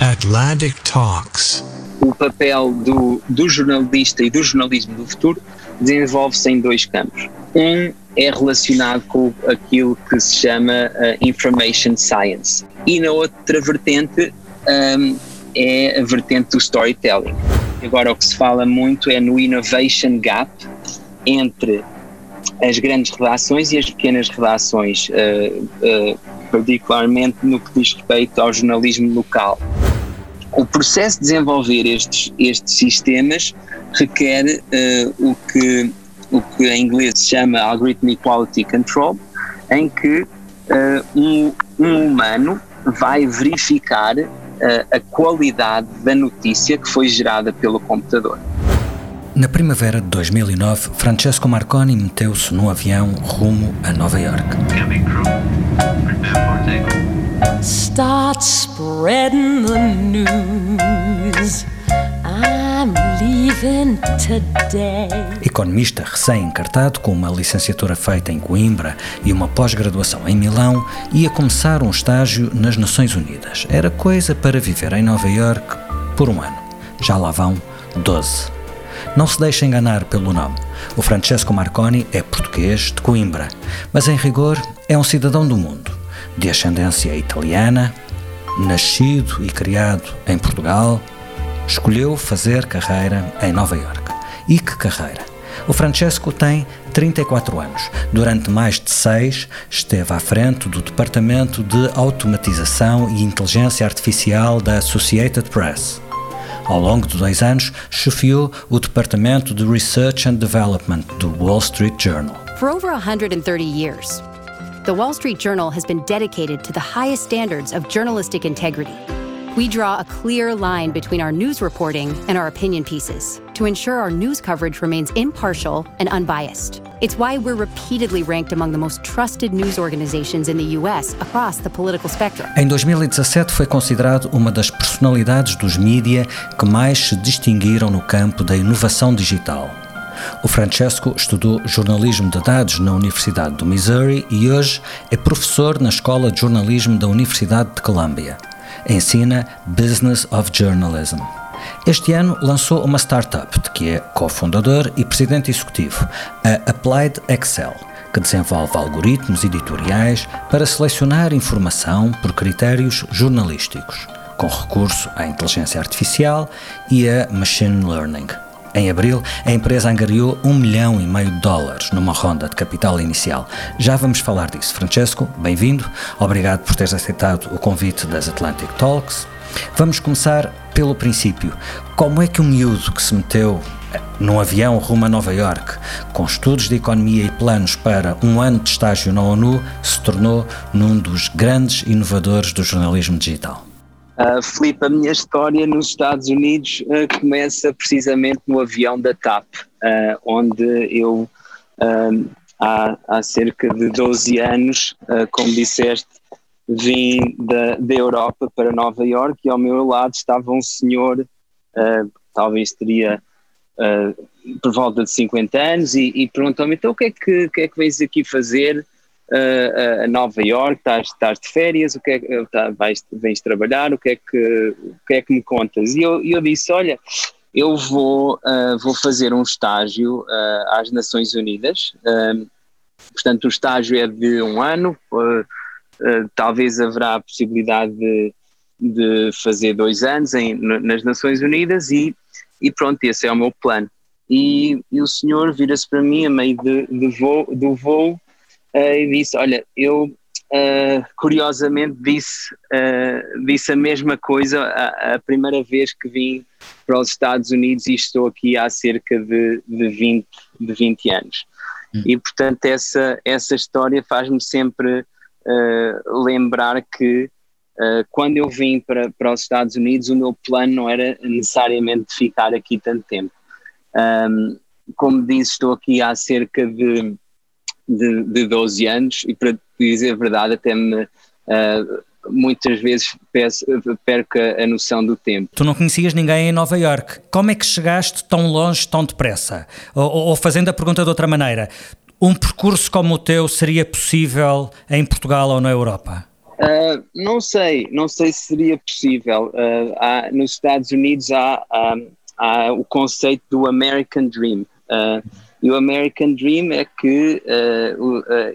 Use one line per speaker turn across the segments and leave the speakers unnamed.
Atlantic Talks.
O papel do, do jornalista e do jornalismo do futuro desenvolve-se em dois campos. Um é relacionado com aquilo que se chama uh, Information Science e na outra vertente um, é a vertente do storytelling. Agora o que se fala muito é no innovation gap entre as grandes redações e as pequenas redações, uh, uh, particularmente no que diz respeito ao jornalismo local. O processo de desenvolver estes, estes sistemas requer uh, o, que, o que em inglês se chama Algorithmic Quality Control, em que um, um humano vai verificar a qualidade da notícia que foi gerada pelo computador.
Na primavera de 2009, Francesco Marconi meteu-se num avião rumo a Nova York.
Start spreading the news. I'm leaving today.
Economista recém-encartado, com uma licenciatura feita em Coimbra e uma pós-graduação em Milão, ia começar um estágio nas Nações Unidas. Era coisa para viver em Nova York por um ano. Já lá vão 12. Não se deixe enganar pelo nome. O Francesco Marconi é português de Coimbra, mas em rigor é um cidadão do mundo, de ascendência italiana, nascido e criado em Portugal, escolheu fazer carreira em Nova York. E que carreira! O Francesco tem 34 anos. Durante mais de seis, esteve à frente do Departamento de Automatização e Inteligência Artificial da Associated Press. Ao longo de dois anos, chefiou o Departamento de Research and Development do Wall Street Journal.
For over 130 years, the Wall Street Journal has been dedicated to the highest standards of journalistic integrity. We draw a clear line between our news reporting and our opinion pieces to ensure our news coverage remains impartial and unbiased. It's why we're repeatedly ranked among the most trusted news organizations in the US across the political spectrum.
Em 2017 foi considerado uma das personalidades dos mídia que mais se distinguiram no campo da inovação digital. O Francesco estudou jornalismo de dados na Universidade do Missouri e hoje é professor na Escola de Jornalismo da Universidade de Columbia. Ensina Business of Journalism. Este ano lançou uma startup de que é cofundador e presidente executivo, a Applied Excel, que desenvolve algoritmos editoriais para selecionar informação por critérios jornalísticos, com recurso à inteligência artificial e a machine learning. Em abril, a empresa angariou um milhão e meio de dólares numa ronda de capital inicial. Já vamos falar disso. Francesco, bem-vindo. Obrigado por teres aceitado o convite das Atlantic Talks. Vamos começar pelo princípio. Como é que um miúdo que se meteu num avião rumo a Nova York, com estudos de economia e planos para um ano de estágio na ONU, se tornou num dos grandes inovadores do jornalismo digital?
Uh, Filipe, a minha história nos Estados Unidos uh, começa precisamente no avião da TAP, uh, onde eu há, há, cerca de 12 anos, como disseste, vim da, da Europa para Nova York e ao meu lado estava um senhor, talvez teria por volta de 50 anos, e, e perguntou-me: então o que é que, que, é que vens aqui fazer? A Nova York, estás, estás de férias, o que é que tá, vais, vens trabalhar, o que é que, o que, é que me contas? E eu, eu disse, olha, eu vou, uh, vou fazer um estágio uh, às Nações Unidas, uh, portanto o estágio é de um ano, talvez haverá a possibilidade de, de fazer dois anos em, nas Nações Unidas e, e pronto, esse é o meu plano. E, e o senhor vira-se para mim a meio de, de voo, do voo uh, e disse: Olha, eu uh, curiosamente disse, uh, disse a mesma coisa a, a, primeira vez que vim para os Estados Unidos e estou aqui há cerca de, de, 20, de 20 anos. Hum. E portanto, essa, essa história faz-me sempre lembrar que Uh, quando eu vim para, para os Estados Unidos, o meu plano não era necessariamente ficar aqui tanto tempo. Um, como disse, estou aqui há cerca de, de, de 12 anos e, para dizer a verdade, até me. Uh, muitas vezes peço, perca a noção do tempo.
Tu não conhecias ninguém em Nova York. Como é que chegaste tão longe, tão depressa? Ou, ou fazendo a pergunta de outra maneira, um percurso como o teu seria possível em Portugal ou na Europa?
Uh, não sei, não sei se seria possível. Uh, há, nos Estados Unidos há, há, há, o conceito do American Dream. Uh, e o American Dream é que,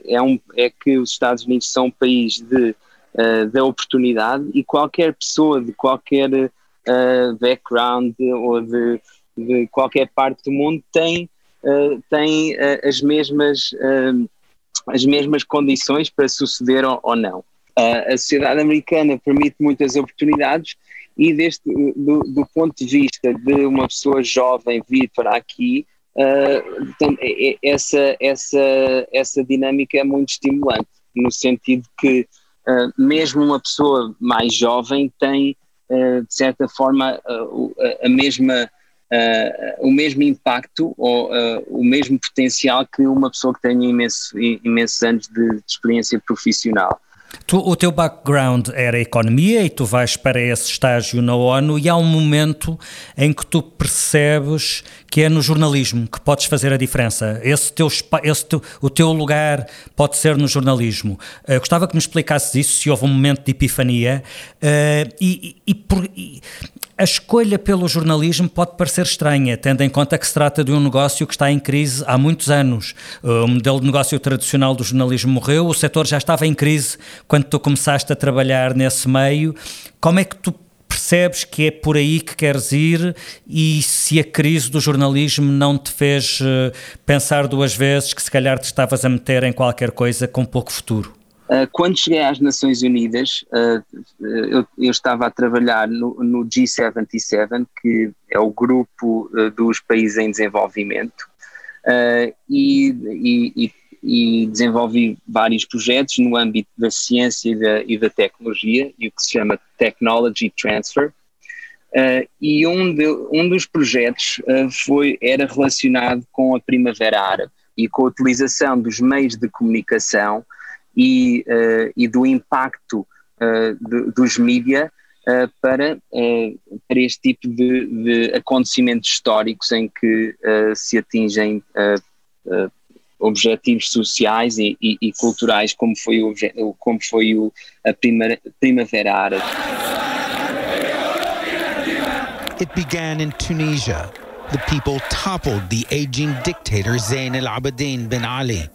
é, um, é que os Estados Unidos são um país de, da oportunidade e qualquer pessoa de qualquer background ou de, de, qualquer parte do mundo tem, tem as, mesmas, as mesmas condições para suceder ou, ou não. Uh, a sociedade americana permite muitas oportunidades e deste, do, do, ponto de vista de uma pessoa jovem vir para aqui, uh, essa, essa, essa dinâmica é muito estimulante, no sentido que uh, mesmo uma pessoa mais jovem tem, de certa forma, a, a mesma o mesmo impacto ou o mesmo potencial que uma pessoa que tenha imenso, imensos anos de, de experiência profissional.
Tu, o teu background era economia e tu vais para esse estágio na ONU e há um momento em que tu percebes que é no jornalismo que podes fazer a diferença. Esse teu, esse teu, o teu lugar pode ser no jornalismo. Uh, gostava que me explicasses isso, se houve um momento de epifania uh, e, e, e, por, a escolha pelo jornalismo pode parecer estranha, tendo em conta que se trata de um negócio que está em crise há muitos anos. O modelo de negócio tradicional do jornalismo morreu, o setor já estava em crise quando tu começaste a trabalhar nesse meio. Como é que tu percebes que é por aí que queres ir e se a crise do jornalismo não te fez eh, pensar duas vezes que se calhar te estavas a meter em qualquer coisa com pouco futuro?
Uh, quando cheguei às Nações Unidas, uh, eu, eu, estava a trabalhar no, no, G77, que é o grupo dos países em desenvolvimento, e, e, e, desenvolvi vários projetos no âmbito da ciência e da, e da tecnologia, e o que se chama Technology Transfer. e um, de, um dos projetos foi, era relacionado com a Primavera Árabe e com a utilização dos meios de comunicação e, uh, e do impacto uh, de, dos mídia uh, para, para este tipo de, de, acontecimentos históricos em que se atingem objetivos sociais e, e, e, culturais como foi, o, como foi o, a primavera, primavera árabe.
It began in Tunisia. The people toppled the aging dictator Zain al-Abidin bin Ali.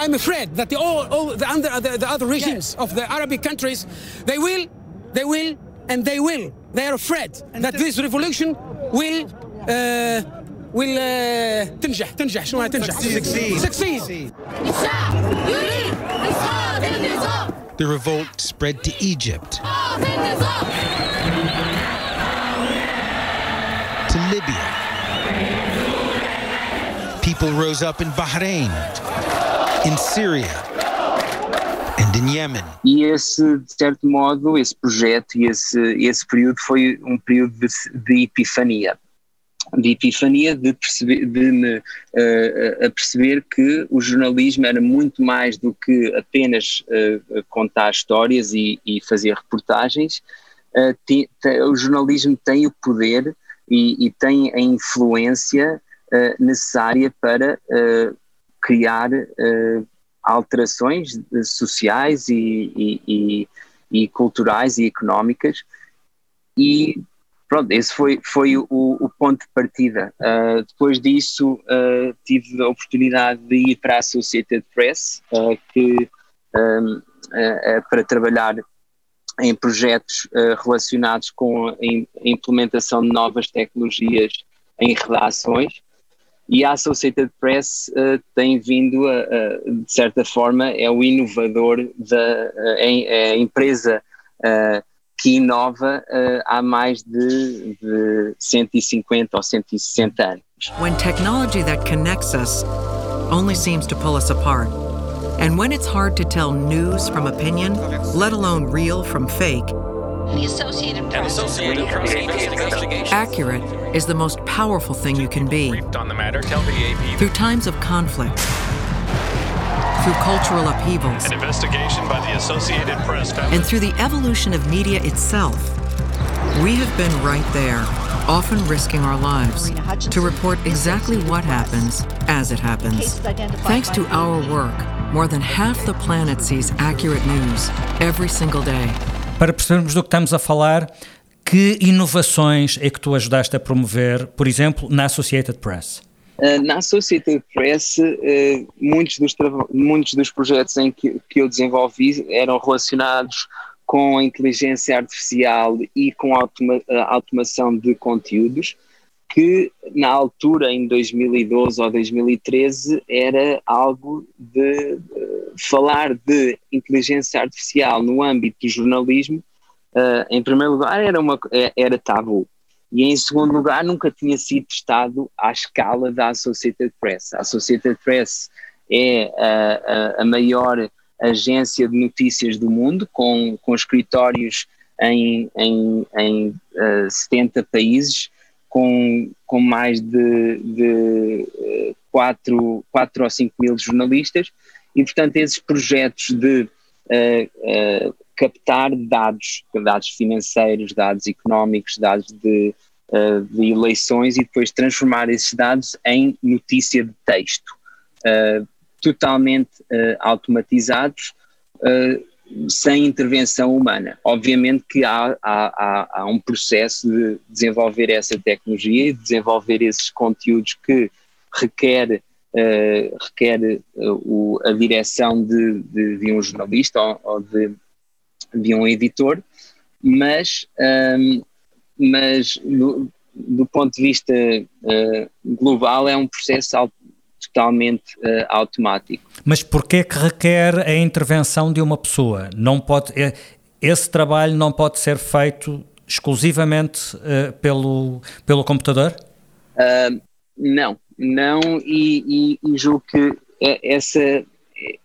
I'm afraid that the, all, all the, under, the, the other regimes yes. of the Arabic countries, they will, they will, and they will. They are afraid and that this revolution will uh, will uh, تنجح تنجح شنو تنجح succeed succeed
The revolt spread to Egypt to Libya People rose up in Bahrain In Syria and in Yemen.
E esse, de certo modo, esse projeto e esse, esse período foi um período de, de epifania de epifania de, perceber, de me uh, a perceber que o jornalismo era muito mais do que apenas uh, contar histórias e, e fazer reportagens. Uh, te, te, o jornalismo tem o poder e, e tem a influência necessária para criar uh, alterações sociais e, e, e, e, culturais e económicas e pronto, esse foi, foi o, o ponto de partida. Uh, depois disso uh, tive a oportunidade de ir para a Associated Press que um, para trabalhar em projetos relacionados com a implementação de novas tecnologias em redações e a Associated Press uh, tem vindo, a, a, de certa forma, é o inovador da a, a empresa uh, que inova uh, há mais de, de 150 ou 160 anos.
When technology that connects us only seems to pull us apart, And when it's hard to tell news from opinion, let alone real from fake,
the Associated Press. Associated Press investigation.
Accurate is the most powerful thing you can be.
On the matter, tell the AP.
Through times of conflict, through cultural upheavals,
An investigation by the Associated Press
and through the evolution of media itself, we have been right there, often risking our lives, to report exactly what happens as it happens. Thanks to our work, more than half the planet sees accurate news every single day.
Para percebermos do que estamos a falar, que inovações é que tu ajudaste a promover, por exemplo, na Associated Press?
Uh, na Associated Press, uh, muitos, dos muitos dos projetos em que, que eu desenvolvi eram relacionados com a inteligência artificial e com a, automa automação de conteúdos, que na altura, em 2012 ou 2013, era algo de uh, falar de inteligência artificial no âmbito do jornalismo, uh, em primeiro lugar, era, uma, era tabu. E em segundo lugar, nunca tinha sido testado à escala da Associated Press. A Associated Press é a, a, a maior agência de notícias do mundo, com, com escritórios em, em, em uh, 70 países, com, com mais de, de uh, 4, 4 ou 5 mil jornalistas, e portanto esses projetos de uh, uh, captar dados, dados financeiros, dados económicos, dados de, uh, de, eleições e depois transformar esses dados em notícia de texto, totalmente automatizados, sem intervenção humana. Obviamente que há, há, há, um processo de desenvolver essa tecnologia e desenvolver esses conteúdos que requer, uh, requer uh, o, a direção de, de, de, um jornalista ou, ou de, de, um editor, mas, um, mas do, do, ponto de vista uh, global é um processo totalmente uh, automático.
Mas porquê que requer a intervenção de uma pessoa? Não pode, é, esse trabalho não pode ser feito exclusivamente uh, pelo, pelo computador?
Uh, não, não, e, e, e julgo que é, essa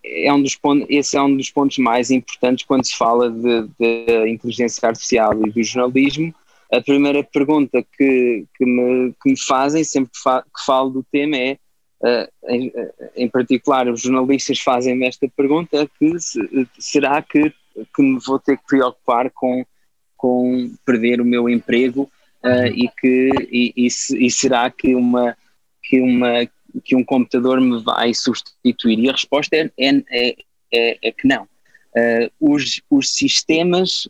é um dos pontos, esse é um dos pontos mais importantes quando se fala de, de inteligência artificial e do jornalismo. A primeira pergunta que, que, me, que me fazem sempre que, fa, que falo do tema é Uh, em, em, particular, os jornalistas fazem-me esta pergunta: que se, será que, que me vou ter que preocupar com, com perder o meu emprego uh, e que e, e, e, será que uma que uma que um computador me vai substituir? E a resposta é, é, é, é que não. Uh, os, os sistemas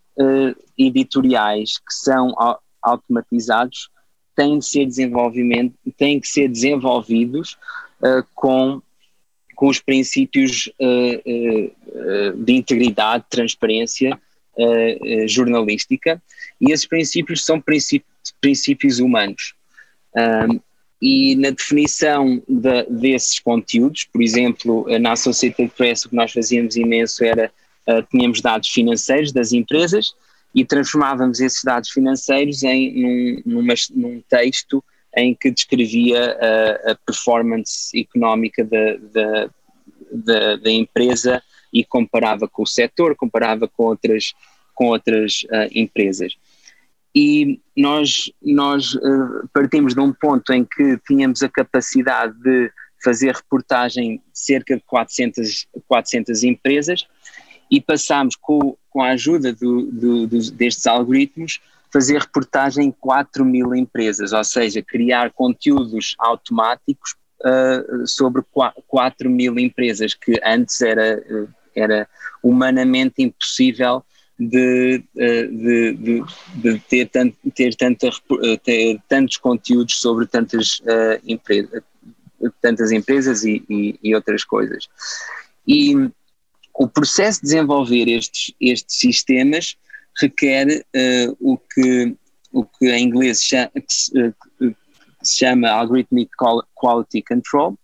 editoriais que são automatizados têm de ser desenvolvimento, têm que ser desenvolvidos uh, com, com os princípios uh, uh, de integridade, transparência jornalística, e esses princípios são princípios, princípios humanos. Um, e na definição de, desses conteúdos, por exemplo, na Associated Press o que nós fazíamos imenso era, tínhamos dados financeiros das empresas, e transformávamos esses dados financeiros em num, numa, num texto em que descrevia a, a performance económica da, da, da, da, empresa e comparava com o setor, comparava com outras, com outras uh, empresas. E nós, nós uh, partimos de um ponto em que tínhamos a capacidade de fazer reportagem de cerca de 400, 400 empresas e passámos com, com a ajuda do, do, do, destes algoritmos fazer reportagem em 4 mil empresas, ou seja, criar conteúdos automáticos uh, sobre 4 mil empresas, que antes era, era humanamente impossível de, de, de, de ter, tanto, ter, ter tantos conteúdos sobre tantas, uh, empresas, tantas empresas e, e, e outras coisas. E o processo de desenvolver estes, estes sistemas requer uh, o, que, o que em inglês chama, que se, uh, chama Algorithmic Quality Control,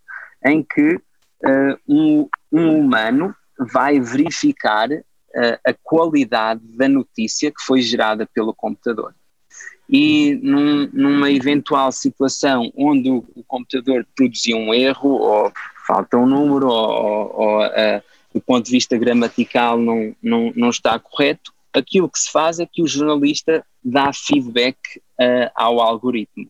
em que uh, um, um, humano vai verificar a qualidade da notícia que foi gerada pelo computador. E num, numa eventual situação onde o, o computador produziu um erro, ou falta um número, ou, ou, ou do ponto de vista gramatical não, não, não está correto, aquilo que se faz é que o jornalista dá feedback uh, ao algoritmo.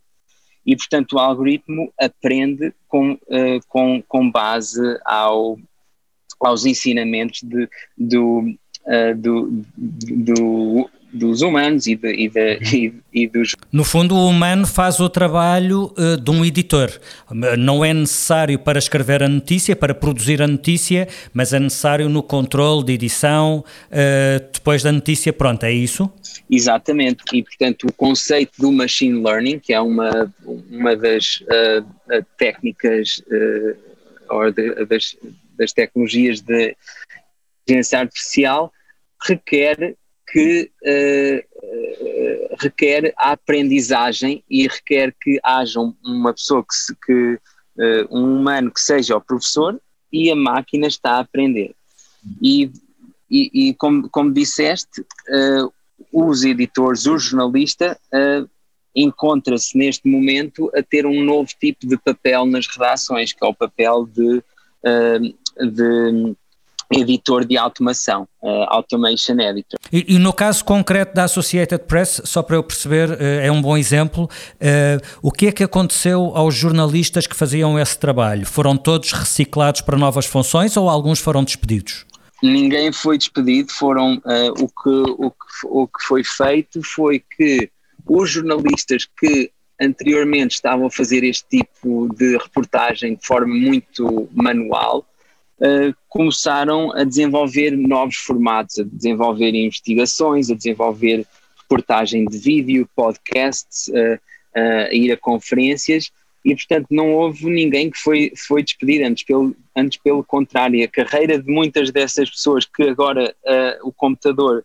E, portanto, o algoritmo aprende com, uh, com, com base ao, aos ensinamentos de, do, uh, do, do, dos humanos e, de, e, de, e, dos.
No fundo, o humano faz o trabalho uh, de um editor. Não é necessário para escrever a notícia, para produzir a notícia, mas é necessário no controle de edição uh, depois da notícia pronta, é isso?
Exatamente, e portanto o conceito do machine learning, que é uma, uma das uh, técnicas ou de, das, das tecnologias de inteligência artificial, requer que uh, requer a aprendizagem e requer que haja uma pessoa que, se, que uh, um humano que seja o professor e a máquina está a aprender. E, e, e como, como disseste, uh, os editores, o jornalista encontra-se neste momento a ter um novo tipo de papel nas redações, que é o papel de, de editor de automação, uh, Automation Editor.
E, e, no caso concreto da Associated Press, só para eu perceber, uh, é um bom exemplo, uh, o que é que aconteceu aos jornalistas que faziam esse trabalho? Foram todos reciclados para novas funções ou alguns foram despedidos?
Ninguém foi despedido, foram, o, que, o, que, o que foi feito foi que os jornalistas que anteriormente estavam a fazer este tipo de reportagem de forma muito manual, uh, começaram a desenvolver novos formatos, a desenvolver investigações, a desenvolver reportagem de vídeo, podcasts, uh, uh, a ir a conferências e, portanto, não houve ninguém que foi, foi despedido, antes pelo, antes pelo contrário. A carreira de muitas dessas pessoas que agora o computador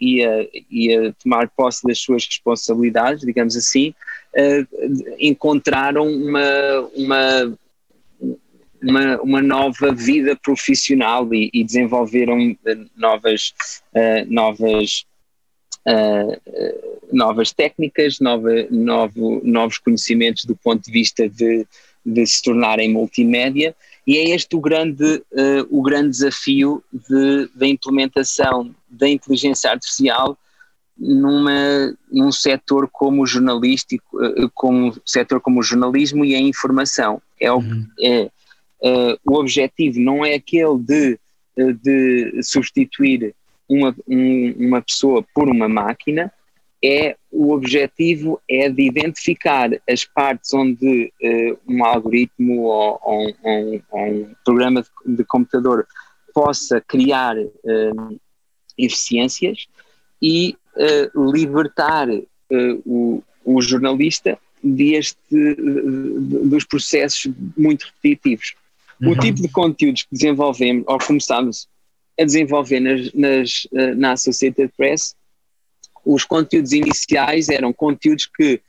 ia, ia tomar posse das suas responsabilidades, digamos assim, encontraram uma, uma uma, uma nova vida profissional e, e desenvolveram eh, novas, uh, novas, uh, novas técnicas, nova, novo, novos conhecimentos do ponto de vista de, de se tornarem multimédia e é este o grande, uh, o grande desafio de, da implementação da inteligência artificial numa, num setor como o jornalístico, como setor como o jornalismo e a informação. É, o, uhum. é uh, o objetivo não é aquele de, de substituir uma, um, uma pessoa por uma máquina, é o objetivo é de identificar as partes onde uh, um algoritmo ou, ou, ou, ou, um programa de, de computador possa criar uh, eficiências e uh, libertar o, o, jornalista deste, dos processos muito repetitivos. Uhum. O tipo de conteúdos que desenvolvemos, ou começámos a desenvolver nas, nas, eh, na Associated Press, os conteúdos iniciais eram conteúdos que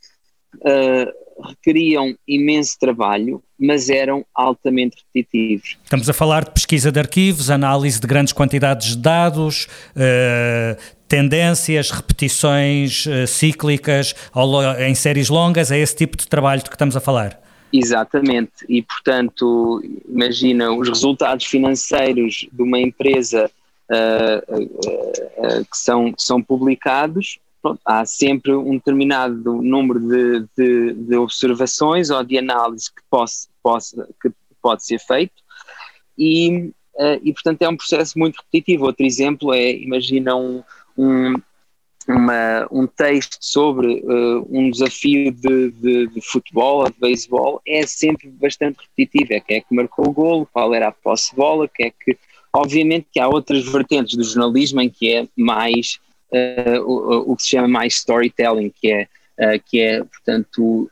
uh, requeriam imenso trabalho, mas eram altamente repetitivos.
Estamos a falar de pesquisa de arquivos, análise de grandes quantidades de dados, uh, tendências, repetições uh, cíclicas em séries longas, é esse tipo de trabalho de que estamos a falar?
Exatamente, e portanto, imagina os resultados financeiros de uma empresa uh, uh, uh, que, são, são publicados, pronto, há sempre um determinado número de, de, de, observações ou de análise que, possa, possa, que pode ser feito, e, e portanto é um processo muito repetitivo. Outro exemplo é, imagina um, um uma, um texto sobre uh, um desafio de, de, de futebol ou de beisebol é sempre bastante repetitivo. É quem é que marcou o golo, qual era a posse de bola, que é que. Obviamente que há outras vertentes do jornalismo em que é mais uh, o, o, que se chama mais storytelling, que é, uh, que é portanto.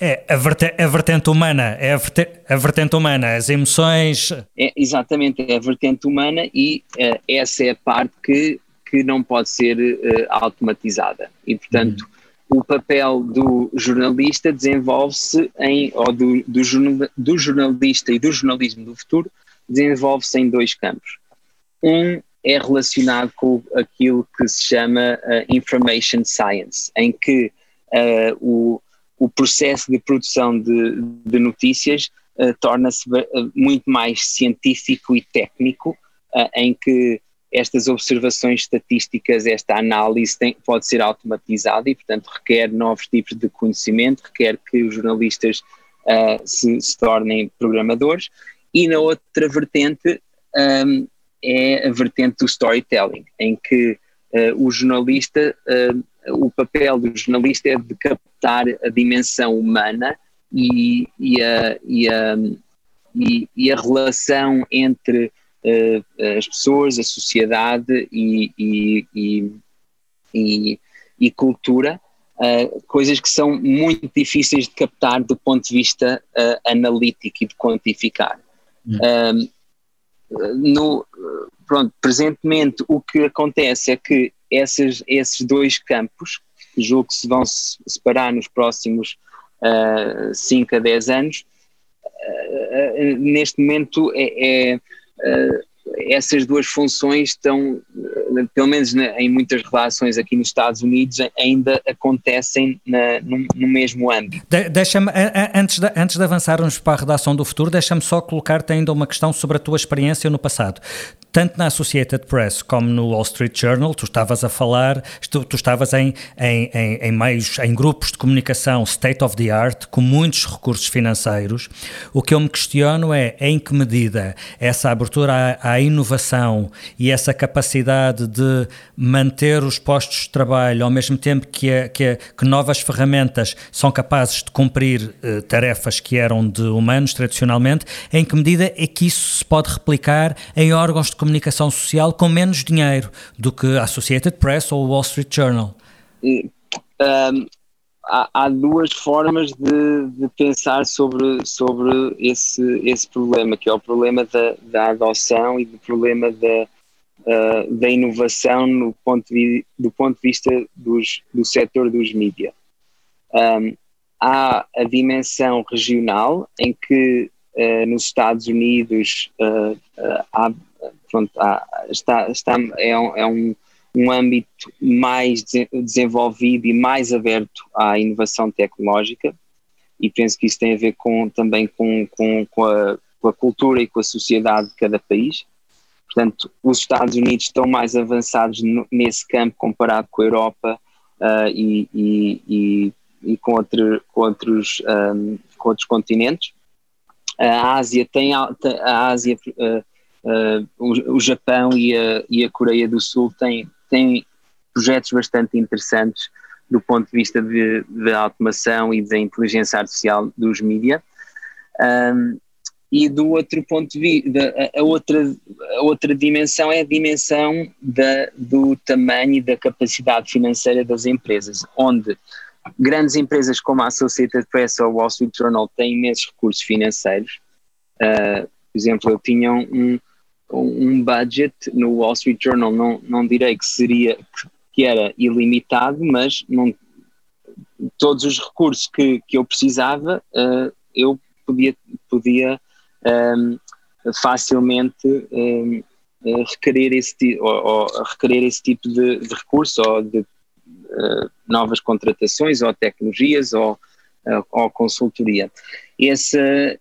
é a, verte, a vertente humana, é a, verte, a vertente humana, as emoções.
É, exatamente, é a vertente humana e essa é a parte que que não pode ser uh, automatizada. E, portanto, uhum. o papel do jornalista desenvolve-se em, ou do, do, jornal, do jornalista e do jornalismo do futuro, desenvolve-se em dois campos. Um é relacionado com aquilo que se chama uh, information science, em que uh, o, o processo de produção de, de notícias torna-se muito mais científico e técnico em que estas observações estatísticas, esta análise tem, pode ser automatizada e, portanto, requer novos tipos de conhecimento, requer que os jornalistas uh, se, se, tornem programadores. E na outra vertente um, é a vertente do storytelling, em que uh, o jornalista, uh, o papel do jornalista é de captar a dimensão humana e, e, a, e, a, e, a relação entre as pessoas, a sociedade e, e, e, e, e cultura, uh, coisas que são muito difíceis de captar do ponto de vista uh, analítico e de quantificar. Hum. no, pronto, presentemente o que acontece é que esses, esses dois campos, que julgo que se vão separar nos próximos 5 a 10 anos, neste momento é, é uh, essas duas funções estão, uh, pelo menos na, em muitas relações aqui nos Estados Unidos, ainda acontecem na, no, no, mesmo âmbito.
De, deixa-me, antes de, antes de avançarmos para a redação do futuro, deixa-me só colocar-te ainda uma questão sobre a tua experiência no passado tanto na Associated Press como no Wall Street Journal, tu estavas a falar, tu, tu estavas em, em, em, em, meios, em grupos de comunicação state of the art, com muitos recursos financeiros. O que eu me questiono é em que medida essa abertura à, à inovação e essa capacidade de manter os postos de trabalho ao mesmo tempo que, que, que novas ferramentas são capazes de cumprir eh, tarefas que eram de humanos tradicionalmente, em que medida é que isso se pode replicar em órgãos de comunicação social com menos dinheiro do que a Associated Press ou o Wall Street Journal?
Um, há, há, duas formas de, de, pensar sobre, sobre esse, esse problema, que é o problema da, da adoção e do problema da, uh, da inovação no ponto de, do ponto de vista dos, do setor dos mídias. Um, há a dimensão regional, em que uh, nos Estados Unidos uh, há pronto, há, está, está, é, um, é um, um âmbito mais desenvolvido e mais aberto à inovação tecnológica e penso que isso tem a ver com, também com, com, com, a, com a cultura e com a sociedade de cada país. Portanto, os Estados Unidos estão mais avançados nesse campo comparado com a Europa uh, e, e, e, e, com, outro, com, outros, um, com outros continentes. A Ásia tem a Ásia uh, Uh, o, o, Japão e a, e a Coreia do Sul têm, têm projetos bastante interessantes do ponto de vista da automação e da inteligência artificial dos mídias. Um, e do outro ponto de vista, a, outra, a outra dimensão é a dimensão da, do tamanho e da capacidade financeira das empresas, onde grandes empresas como a Associated Press ou Wall Street Journal têm imensos recursos financeiros. Uh, por exemplo, eu tinha um, um budget no Wall Street Journal, não, não direi que seria que era ilimitado, mas não, todos os recursos que, que eu precisava uh, eu podia, podia um, facilmente um, requerer, esse, ou, ou, requerer esse tipo de, de recurso ou de uh, novas contratações ou tecnologias ou, uh, ou consultoria. Esse,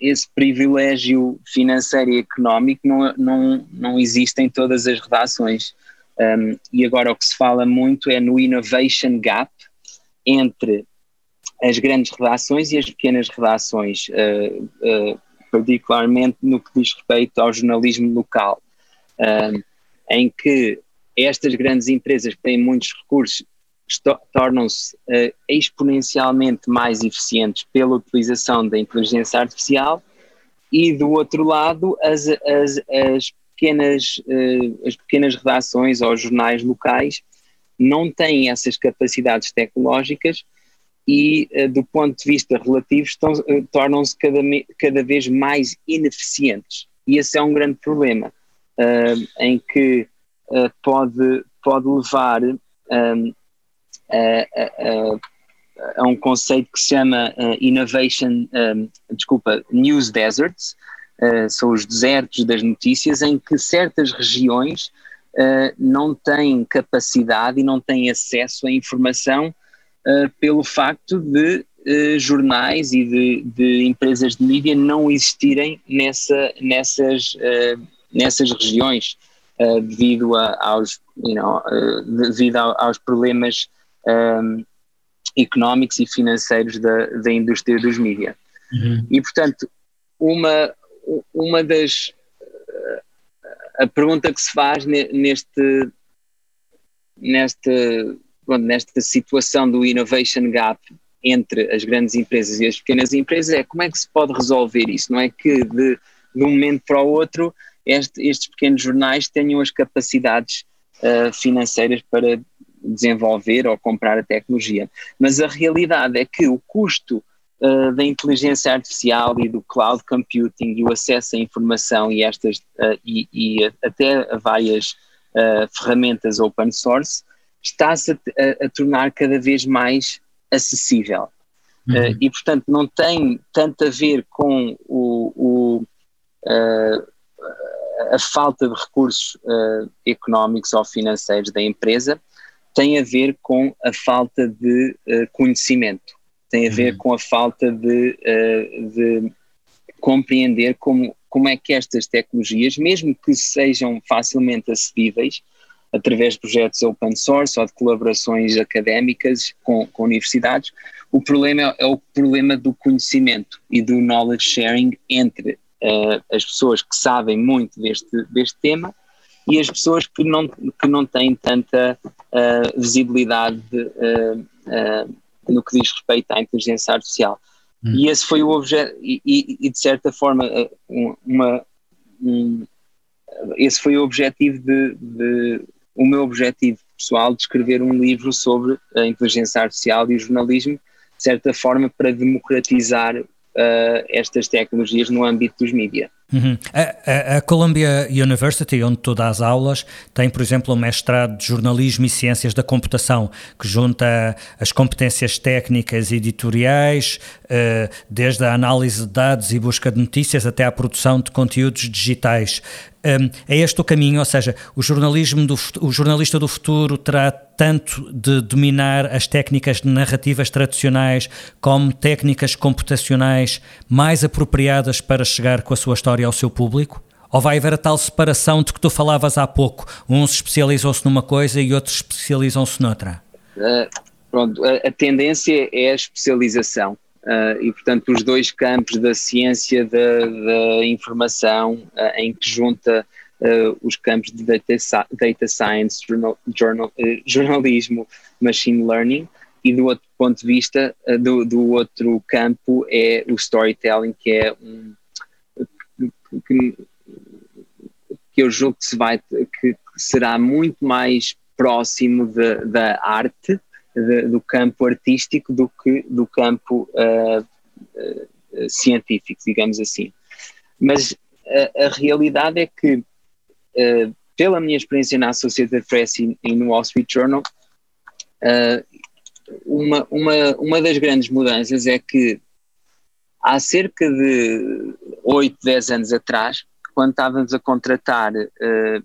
esse privilégio financeiro e económico não, não, não existe em todas as redações. Um, e agora o que se fala muito é no innovation gap entre as grandes redações e as pequenas redações, uh, uh, particularmente no que diz respeito ao jornalismo local, em que estas grandes empresas que têm muitos recursos tornam-se uh, exponencialmente mais eficientes pela utilização da inteligência artificial e do outro lado as, as, as pequenas, uh, as pequenas redações ou jornais locais não têm essas capacidades tecnológicas e uh, do ponto de vista relativo tornam-se cada, cada vez mais ineficientes. E esse é um grande problema em que pode, pode levar um, a, a, um conceito que se chama uh, Innovation, um, desculpa, News Deserts, uh, são os desertos das notícias, em que certas regiões não têm capacidade e não têm acesso à informação pelo facto de jornais e de, de, empresas de mídia não existirem nessa, nessas nessas regiões devido a, aos, you know, devido aos problemas um, económicos e financeiros da, da indústria dos mídias. Uhum. E, portanto, uma, uma das. A pergunta que se faz neste, neste, nesta situação do innovation gap entre as grandes empresas e as pequenas empresas é como é que se pode resolver isso? Não é que de, de um momento para o outro este, estes pequenos jornais tenham as capacidades uh, financeiras para desenvolver ou comprar a tecnologia. Mas a realidade é que o custo uh, da inteligência artificial e do cloud computing e o acesso à informação e estas uh, e, e, até a várias ferramentas open source está-se a, a, a tornar cada vez mais acessível. Uhum. Uh, e, portanto, não tem tanto a ver com o, o uh, a falta de recursos uh, económicos ou financeiros da empresa, tem a ver com a falta de conhecimento, tem a ver uhum. com a falta de, de compreender como, como é que estas tecnologias, mesmo que sejam facilmente acessíveis, através de projetos open source ou de colaborações académicas com, com universidades. O problema é, é, o problema do conhecimento e do knowledge sharing entre uh, as pessoas que sabem muito deste, deste tema e as pessoas que não, que não têm tanta uh, visibilidade uh, no que diz respeito à inteligência artificial. Hum. E esse foi o objeto, e, e, de certa forma, uma, um, esse foi o objetivo de, de o meu objetivo pessoal de escrever um livro sobre a inteligência artificial e o jornalismo, de certa forma, para democratizar uh, estas tecnologias no âmbito dos mídias.
Uhum. A, a, a, Columbia University, onde tu dás aulas, tem, por exemplo, um mestrado de jornalismo e ciências da computação, que junta as competências técnicas e editoriais, uh, desde a análise de dados e busca de notícias até à produção de conteúdos digitais. Um, é este o caminho, ou seja, o jornalismo do, o jornalista do futuro terá tanto de dominar as técnicas narrativas tradicionais como técnicas computacionais mais apropriadas para chegar com a sua história ao seu público? Ou vai haver a tal separação de que tu falavas há pouco? Uns especializam-se numa coisa e outros especializam-se noutra?
Uh, pronto, a, a, tendência é a especialização. Uh, e, portanto, os dois campos da ciência da, da informação, uh, em que junta uh, os campos de data, data science, journal, journal, jornalismo, machine learning, e do outro ponto de vista, do, do, outro campo é o storytelling, que é um. que, que eu julgo que, se vai, que será muito mais próximo de, da arte de, do campo artístico do que do campo uh, uh, científico, digamos assim. Mas a, a realidade é que, uh, pela minha experiência na Associated Press e, e no Wall Street Journal, uma, uma, uma das grandes mudanças é que há cerca de 8, 10 anos atrás, quando estávamos a contratar uh,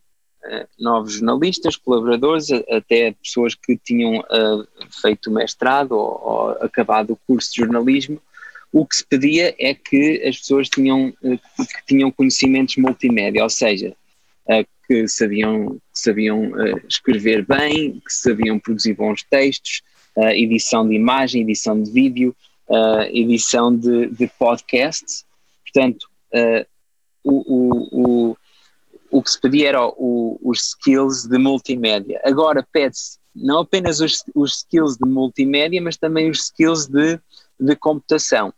novos jornalistas, colaboradores, até pessoas que tinham uh, feito mestrado ou, ou, acabado o curso de jornalismo. O que se pedia é que as pessoas tinham, uh, que tinham conhecimentos multimédia, ou seja, que sabiam, sabiam escrever bem, que sabiam produzir bons textos, edição de imagem, edição de vídeo, edição de, de podcasts. Portanto, o, o, o o que se pedia era o, os skills de multimédia. Agora pede-se não apenas os, os, skills de multimédia, mas também os skills de, de computação,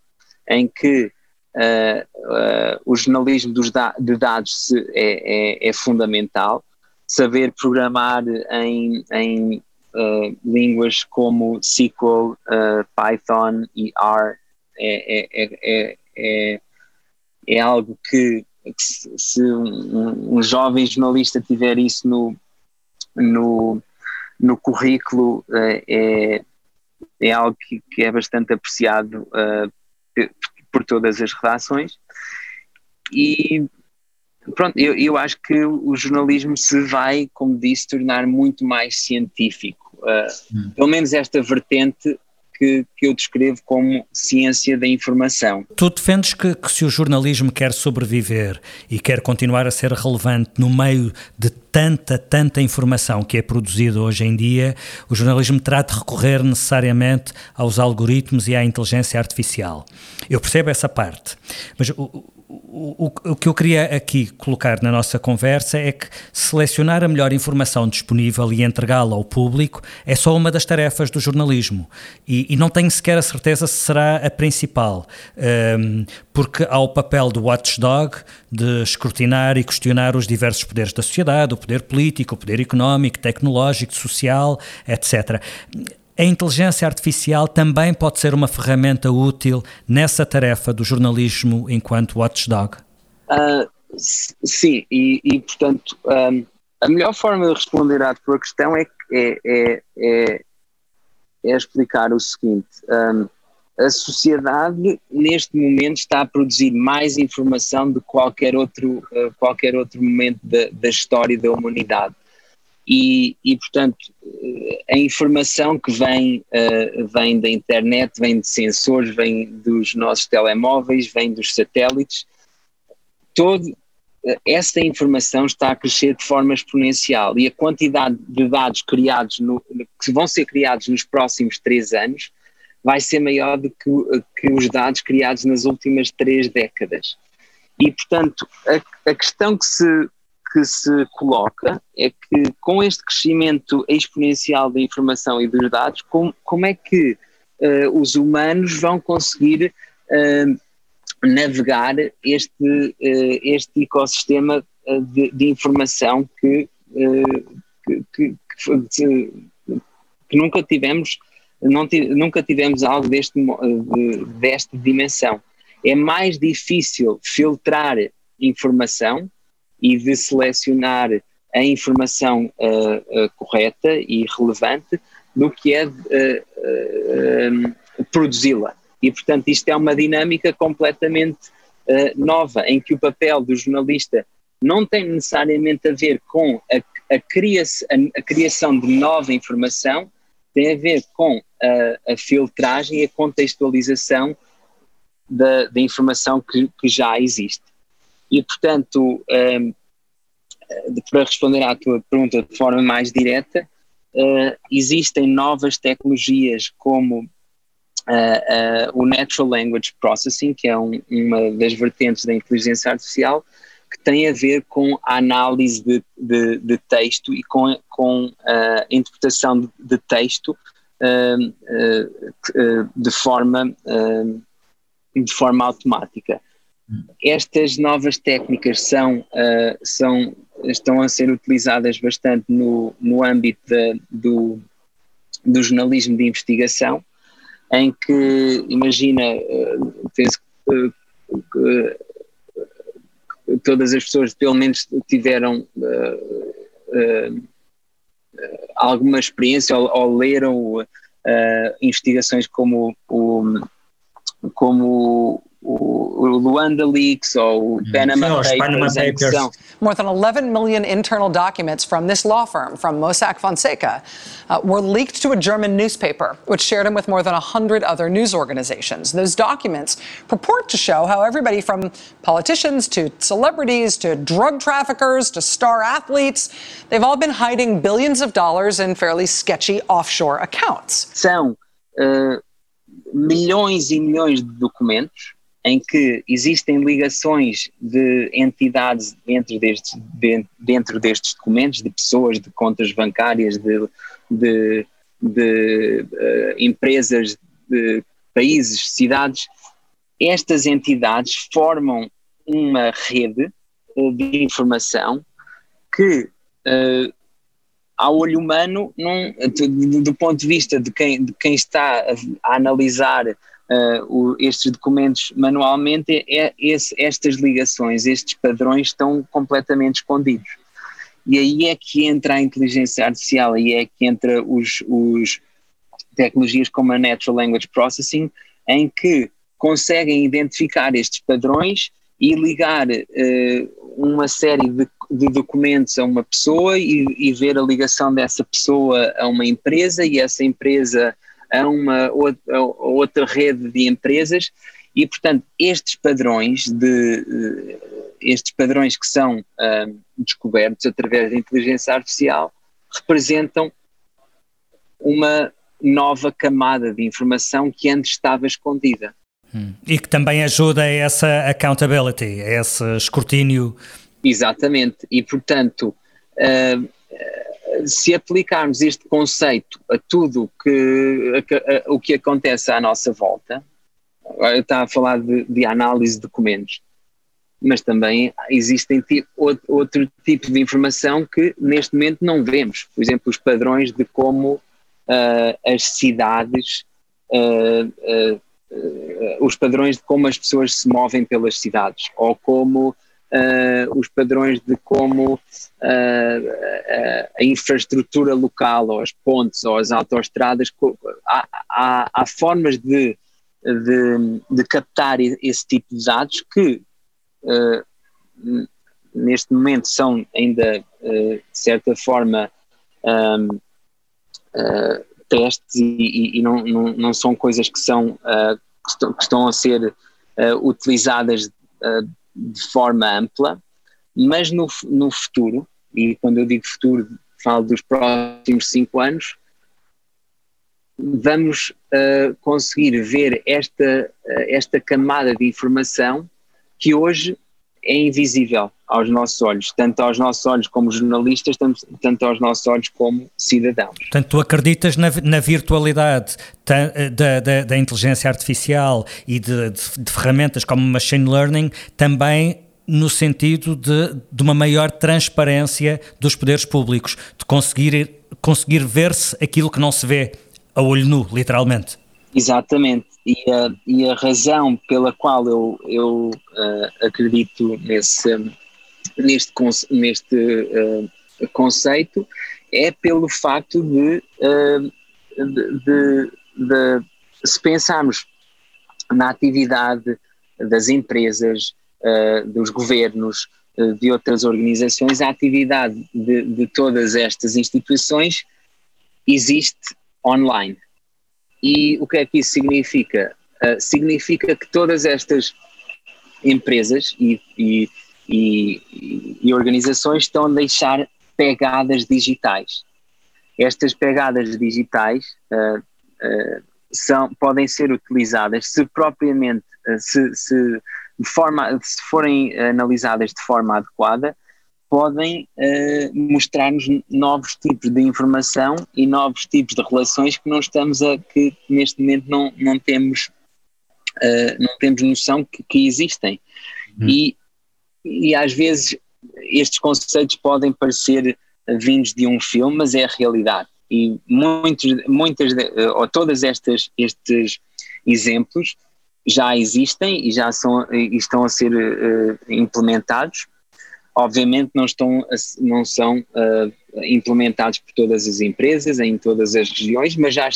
em que uh, uh, o jornalismo dos da, de dados se, é, é, é, fundamental, saber programar em, em uh, línguas como SQL, Python e R é, é, é, é, é algo que se, se um, um, jovem jornalista tiver isso no, no, no currículo, uh, é, é algo que, que é bastante apreciado uh, por todas as redações. E pronto, eu, eu acho que o jornalismo se vai, como disse, tornar muito mais científico. Uh, hum. Pelo menos esta vertente que, que eu descrevo como ciência da informação.
Tu defendes que, que, se o jornalismo quer sobreviver e quer continuar a ser relevante no meio de tanta, tanta informação que é produzida hoje em dia, o jornalismo terá de recorrer necessariamente aos algoritmos e à inteligência artificial. Eu percebo essa parte, mas o, o, o, que eu queria aqui colocar na nossa conversa é que selecionar a melhor informação disponível e entregá-la ao público é só uma das tarefas do jornalismo. E, e não tenho sequer a certeza se será a principal, um, porque há o papel do watchdog de escrutinar e questionar os diversos poderes da sociedade, o poder político, o poder económico, tecnológico, social, etc a inteligência artificial também pode ser uma ferramenta útil nessa tarefa do jornalismo enquanto watchdog?
Uh, sim, e, e portanto, um, a melhor forma de responder à tua questão é, é, é, é, é explicar o seguinte: um, a sociedade neste momento está a produzir mais informação do que qualquer outro, qualquer outro momento da, da história da humanidade e, e portanto a informação que vem, uh, vem da internet, vem de sensores, vem dos nossos telemóveis, vem dos satélites, todo, uh, essa informação está a crescer de forma exponencial e a quantidade de dados criados, no, que vão ser criados nos próximos três anos, vai ser maior do que, que os dados criados nas últimas três décadas. E, portanto, a, a questão que se que se coloca é que com este crescimento exponencial da informação e dos dados, como, como é que uh, os humanos vão conseguir uh, navegar este, uh, este ecossistema de, de informação que, que, que, que, nunca tivemos não, nunca tivemos algo deste, desta dimensão. É mais difícil filtrar informação e de selecionar a informação uh, uh, correta e relevante do que é uh, produzi-la. E, portanto, isto é uma dinâmica completamente nova, em que o papel do jornalista não tem necessariamente a ver com a, a, cria a, a criação de nova informação, tem a ver com a, a filtragem e a contextualização da, da informação que, que já existe. E, portanto, um, ehm, para responder à tua pergunta de forma mais direta, uh, existem novas tecnologias como uh, uh, o Natural Language Processing, que é um, uma das vertentes da inteligência artificial, que tem a ver com a análise de, de, de texto e com, com a interpretação de, de texto de forma de forma automática. Estas novas técnicas são, uh, são, estão a ser utilizadas bastante no, no âmbito de, do, do jornalismo de investigação, em que, imagina, uh, penso que uh, todas as pessoas pelo menos tiveram alguma experiência ou, ou leram investigações como o, como o Luanda Leaks or Panama, Papers, Panama Papers.
More than 11 million internal documents from this law firm, from Mossack Fonseca, uh, were leaked to a German newspaper, which shared them with more than 100 other news organizations. Those documents purport to show how everybody from politicians to celebrities to drug traffickers to star athletes, they've all been hiding billions of dollars in fairly sketchy offshore accounts.
São uh, milhões e milhões de documentos em que existem ligações de entidades dentro destes, dentro destes documentos, de pessoas, de contas bancárias, de, de, de uh, empresas, de países, cidades. Estas entidades formam uma rede uh, de informação que, uh, ao olho humano, do, do, ponto de vista de quem, de quem está a analisar uh, o, estes documentos manualmente, é, esse, estas ligações, estes padrões estão completamente escondidos. E aí é que entra a inteligência artificial, aí é que entra os, os tecnologias como a Natural Language Processing, em que conseguem identificar estes padrões e ligar uh, uma série de, de, documentos a uma pessoa e, e, ver a ligação dessa pessoa a uma empresa e essa empresa a uma outra, a outra rede de empresas e, portanto, estes padrões de estes padrões que são uh, descobertos através da inteligência artificial representam uma nova camada de informação que antes estava escondida.
Hum. E que também ajuda a essa accountability, a esse escrutínio.
Exatamente, e portanto, uh, se aplicarmos este conceito a tudo que, a, a, o que acontece à nossa volta, eu estava a falar de, de análise de documentos, mas também existem outro tipo de informação que neste momento não vemos. Por exemplo, os padrões de como uh, as cidades, uh, uh, os padrões de como as pessoas se movem pelas cidades, ou como os padrões de como a infraestrutura local, ou as pontes, ou as autoestradas, há, há, há formas de, de, de captar esse tipo de dados que uh, neste momento são ainda, uh, de certa forma, um, uh, eh, testes e, e não, não, não, são coisas que, são, que estão, que, estão, a ser utilizadas de forma ampla, mas no, no futuro, e quando eu digo futuro, falo dos próximos cinco anos, vamos uh, conseguir ver esta, uh, esta camada de informação que hoje é invisível aos nossos olhos, tanto aos nossos olhos como jornalistas, tanto, tanto aos nossos olhos como cidadãos.
Portanto, tu acreditas na, na virtualidade da, da, da, inteligência artificial e de, de, de ferramentas como machine learning também no sentido de, de uma maior transparência dos poderes públicos, de conseguir, conseguir ver-se aquilo que não se vê a olho nu, literalmente.
Exatamente, e a, e a razão pela qual eu, eu uh, acredito nesse, neste, neste uh, conceito é pelo facto de, uh, de, de, de, se pensarmos na atividade das empresas, dos governos, de outras organizações, a atividade de, de todas estas instituições existe online. E o que é que isso significa? Uh, significa que todas estas empresas e, e, e, e, organizações estão a deixar pegadas digitais. Estas pegadas digitais uh, uh, são, podem ser utilizadas se propriamente, se, se, de forma, se forem analisadas de forma adequada, podem uh, mostrar-nos novos tipos de informação e novos tipos de relações que não estamos a que neste momento não, não temos uh, não temos noção que, que existem hum. e, e às vezes estes conceitos podem parecer vindos de um filme mas é a realidade e muitos muitas ou todas estas estes exemplos já existem e já são e estão a ser uh, implementados obviamente não, estão, não são uh, implementados por todas as empresas, em todas as regiões, mas já,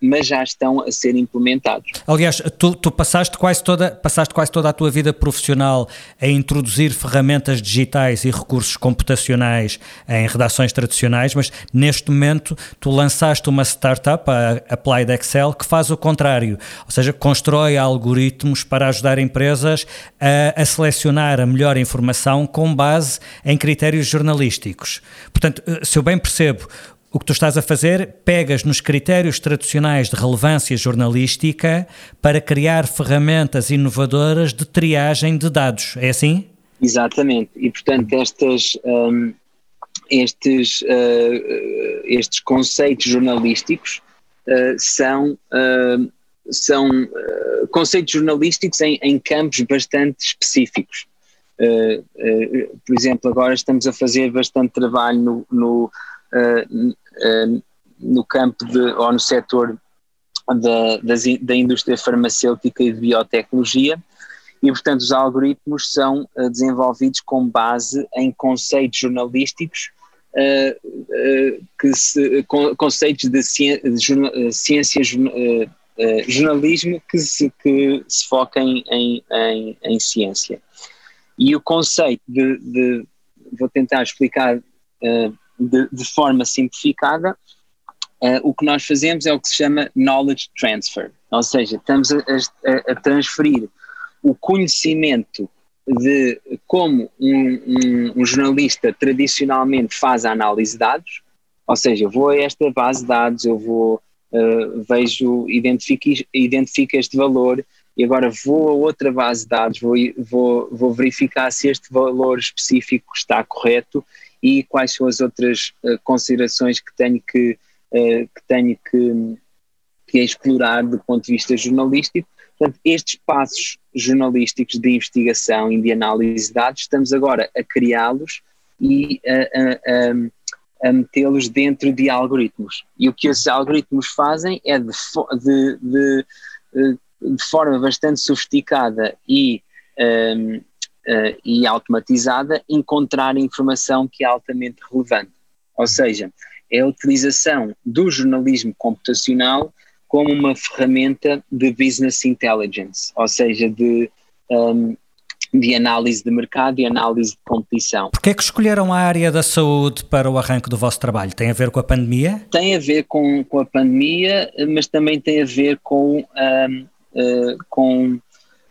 mas já estão a ser implementados.
Aliás, tu, tu, passaste, quase toda, passaste quase toda a tua vida profissional a introduzir ferramentas digitais e recursos computacionais em redações tradicionais, mas neste momento tu lançaste uma startup, a Applied Excel, que faz o contrário, ou seja, constrói algoritmos para ajudar empresas a, a selecionar a melhor informação com base em critérios jornalísticos. Portanto, Portanto, eh, se eu bem percebo, o que tu estás a fazer, pegas nos critérios tradicionais de relevância jornalística para criar ferramentas inovadoras de triagem de dados, é assim?
Exatamente, e portanto estas, um, estes, uh, estes conceitos jornalísticos uh, são, uh, são conceitos jornalísticos em, em campos bastante específicos. Uh, uh, por exemplo, agora estamos a fazer bastante trabalho no, no, uh, no campo de, ou no setor da, das, da indústria farmacêutica e de biotecnologia, e portanto os algoritmos são desenvolvidos com base em conceitos jornalísticos que se, conceitos de ciência, ciência jornalismo que se, que se foquem em, em, em ciência. E o conceito de, de vou tentar explicar uh, de, de, forma simplificada, uh, o que nós fazemos é o que se chama knowledge transfer, ou seja, estamos a, a, a transferir o conhecimento de como um, um, um, jornalista tradicionalmente faz a análise de dados, ou seja, eu vou a esta base de dados, eu vou, uh, vejo, identifico, identifico este valor e agora vou a outra base de dados, vou, vou, vou verificar se este valor específico está correto e quais são as outras uh, considerações que tenho que, uh, que, tenho que, que explorar do ponto de vista jornalístico. Portanto, estes passos jornalísticos de investigação e de análise de dados, estamos agora a criá-los e a, a, a, a metê-los dentro de algoritmos. E o que esses algoritmos fazem é de, de, de, eh, de forma bastante sofisticada e um, uh, e automatizada encontrar informação que é altamente relevante. Ou seja, é a utilização do jornalismo computacional como uma ferramenta de business intelligence, ou seja, de, um, de análise de mercado e análise de competição.
Porquê é que escolheram a área da saúde para o arranque do vosso trabalho? Tem a ver com a pandemia?
Tem a ver com, com a pandemia, mas também tem a ver com, um, uh, com,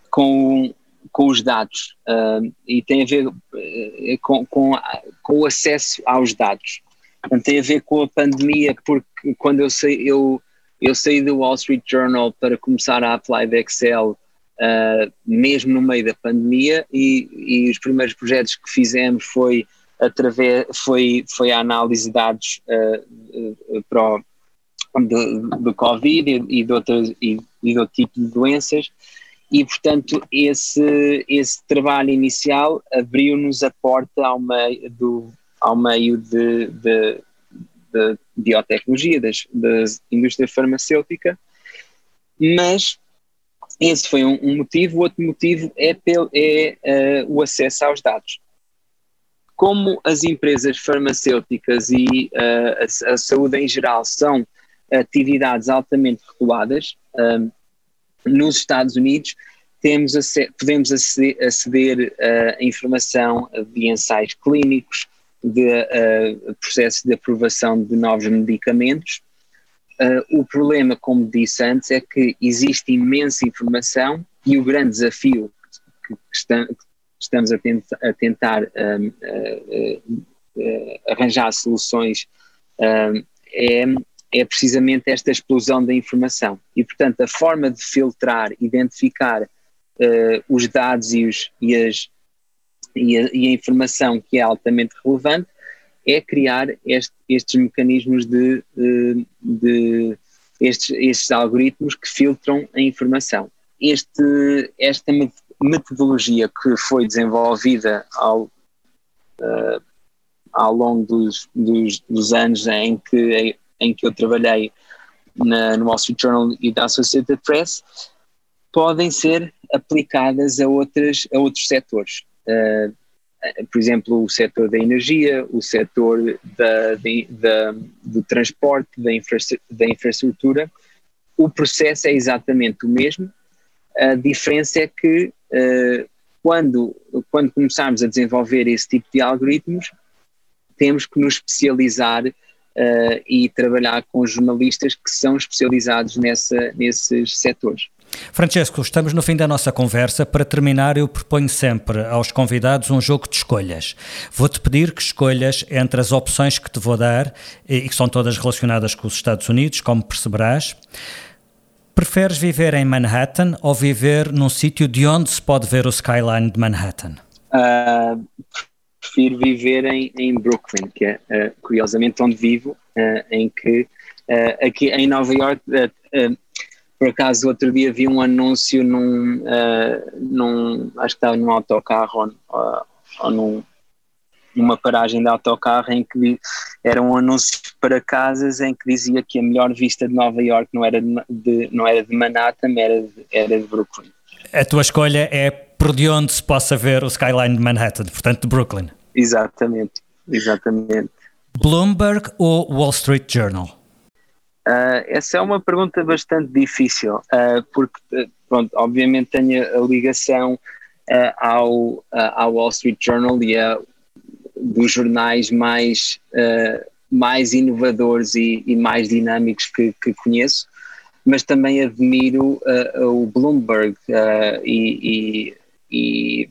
com com os dados uh, e tem a ver uh, com, com, com, o acesso aos dados. Portanto, tem a ver com a pandemia, porque quando eu saí, eu, eu saí do Wall Street Journal para começar a Applied Excel, uh, mesmo no meio da pandemia, e, e, os primeiros projetos que fizemos foi através foi, foi a análise de dados para o, do, Covid e, e, de outras, e, e de outro tipo de doenças e, portanto, esse, esse trabalho inicial abriu-nos a porta ao meio, do, ao meio de, de, de biotecnologia, das, da indústria farmacêutica, mas esse foi um, um motivo. Outro motivo é, pel, é uh, o acesso aos dados. Como as empresas farmacêuticas e uh, a, a, saúde em geral são atividades altamente reguladas, uh, nos Estados Unidos, temos podemos aceder, aceder a informação de ensaios clínicos, de uh, processos de aprovação de novos medicamentos. Uh, o problema, como disse antes, é que existe imensa informação e o grande desafio que, que, que estamos a, a tentar uh, arranjar soluções é é precisamente esta explosão da informação. E, portanto, a forma de filtrar, identificar uh, os dados e, os, e, as, e, a, e, a, informação que é altamente relevante é criar este, estes mecanismos de, de, de estes, estes, algoritmos que filtram a informação. Este, esta metodologia que foi desenvolvida ao, uh, ao longo dos, dos, dos anos em que em que eu trabalhei na, no Wall Street Journal e da Associated Press, podem ser aplicadas a, outras, a outros setores. Uh, por exemplo, o setor da energia, o setor da, da, do transporte, da, infra, da infraestrutura. O processo é exatamente o mesmo. A diferença é que uh, quando, quando começarmos a desenvolver esse tipo de algoritmos, temos que nos especializar uh, e trabalhar com jornalistas que são especializados nessa, nesses setores.
Francesco, estamos no fim da nossa conversa. Para terminar, eu proponho sempre aos convidados um jogo de escolhas. Vou-te pedir que escolhas entre as opções que te vou dar, e que são todas relacionadas com os Estados Unidos, como perceberás. Preferes viver em Manhattan ou viver num sítio de onde se pode ver o skyline de Manhattan?
Uh, prefiro viver em, em Brooklyn, que é uh, curiosamente onde vivo, uh, em que uh, aqui em Nova York, por acaso outro dia vi um anúncio num, num acho que estava num autocarro ou, ou num, numa paragem de autocarro em que era um anúncio para casas em que dizia que a melhor vista de Nova York não era de, de não era de Manhattan, era de, era de Brooklyn.
A tua escolha é por de onde se possa ver o skyline de Manhattan, portanto de Brooklyn.
Exatamente, exatamente.
Bloomberg ou Wall Street Journal?
Uh, essa é uma pergunta bastante difícil, uh, porque, pronto, obviamente tenho a ligação uh, ao, ao Wall Street Journal e a dos jornais mais mais inovadores e, e mais dinâmicos que, que, conheço, mas também admiro o Bloomberg e, e, e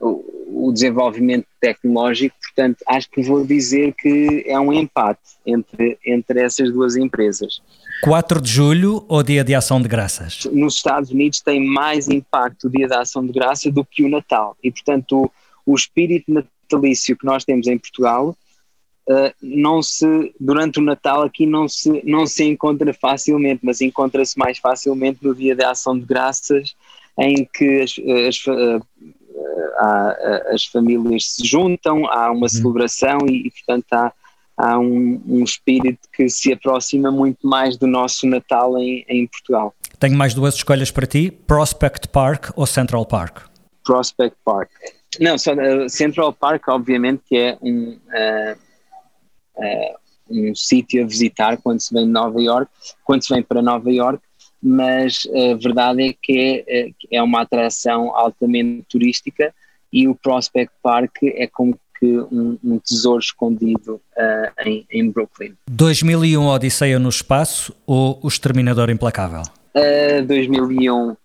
o, o, desenvolvimento tecnológico, portanto, acho que vou dizer que é um empate entre, entre essas duas empresas.
4 de julho ou Dia de Ação de Graças?
Nos Estados Unidos tem mais impacto o Dia da Ação de Graça do que o Natal e, portanto, o, o espírito natalício que nós temos em Portugal Uh, não se durante o Natal aqui não se não se encontra facilmente, mas encontra-se mais facilmente no dia da Ação de Graças, em que as, as, uh, uh, as famílias se juntam, há uma uhum. celebração e, e, portanto há, há um, um, espírito que se aproxima muito mais do nosso Natal em, em Portugal.
Tenho mais duas escolhas para ti: Prospect Park ou Central Park?
Prospect Park. Não, só Central Park, obviamente, que é um uh, um sítio a visitar quando se vem de Nova York, quando se vem para Nova York, mas a verdade é que é, é uma atração altamente turística e o Prospect Park é como que um, um tesouro escondido uh, em, em, Brooklyn.
2001 Odisseia no Espaço ou O Exterminador Implacável?
Uh, 2001 uh,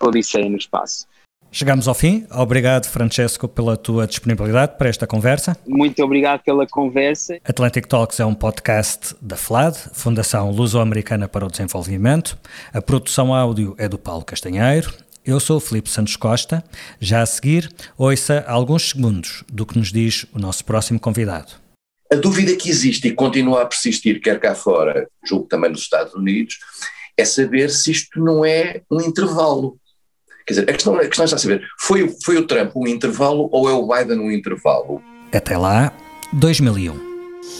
Odisseia no Espaço.
Chegamos ao fim. Obrigado, Francesco, pela tua disponibilidade para esta conversa.
Muito obrigado pela conversa.
Atlantic Talks é um podcast da FLAD, Fundação Luso-Americana para o Desenvolvimento. A produção áudio é do Paulo Castanheiro. Eu sou o Filipe Santos Costa. Já a seguir, ouça alguns segundos do que nos diz o nosso próximo convidado.
A dúvida que existe e continua a persistir, quer cá fora, julgo também nos Estados Unidos, é saber se isto não é um intervalo Quer dizer, a questão, a questão está a saber, foi, foi o Trump um intervalo ou é o Biden um intervalo?
Até lá, 2001.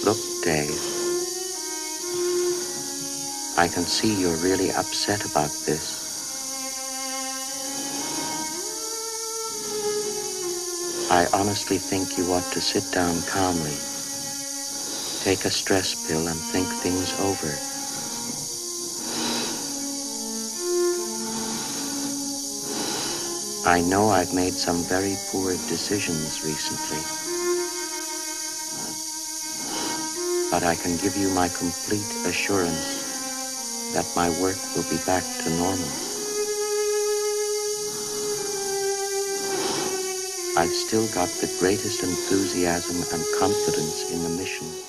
Look, Dave. I can see you're really upset about this. I honestly think you ought to sit down calmly, take a stress pill, and think things over. I know I've made some very poor decisions recently. But I can give you my complete assurance that my work will be back to normal. I've still got the greatest enthusiasm and confidence in the mission.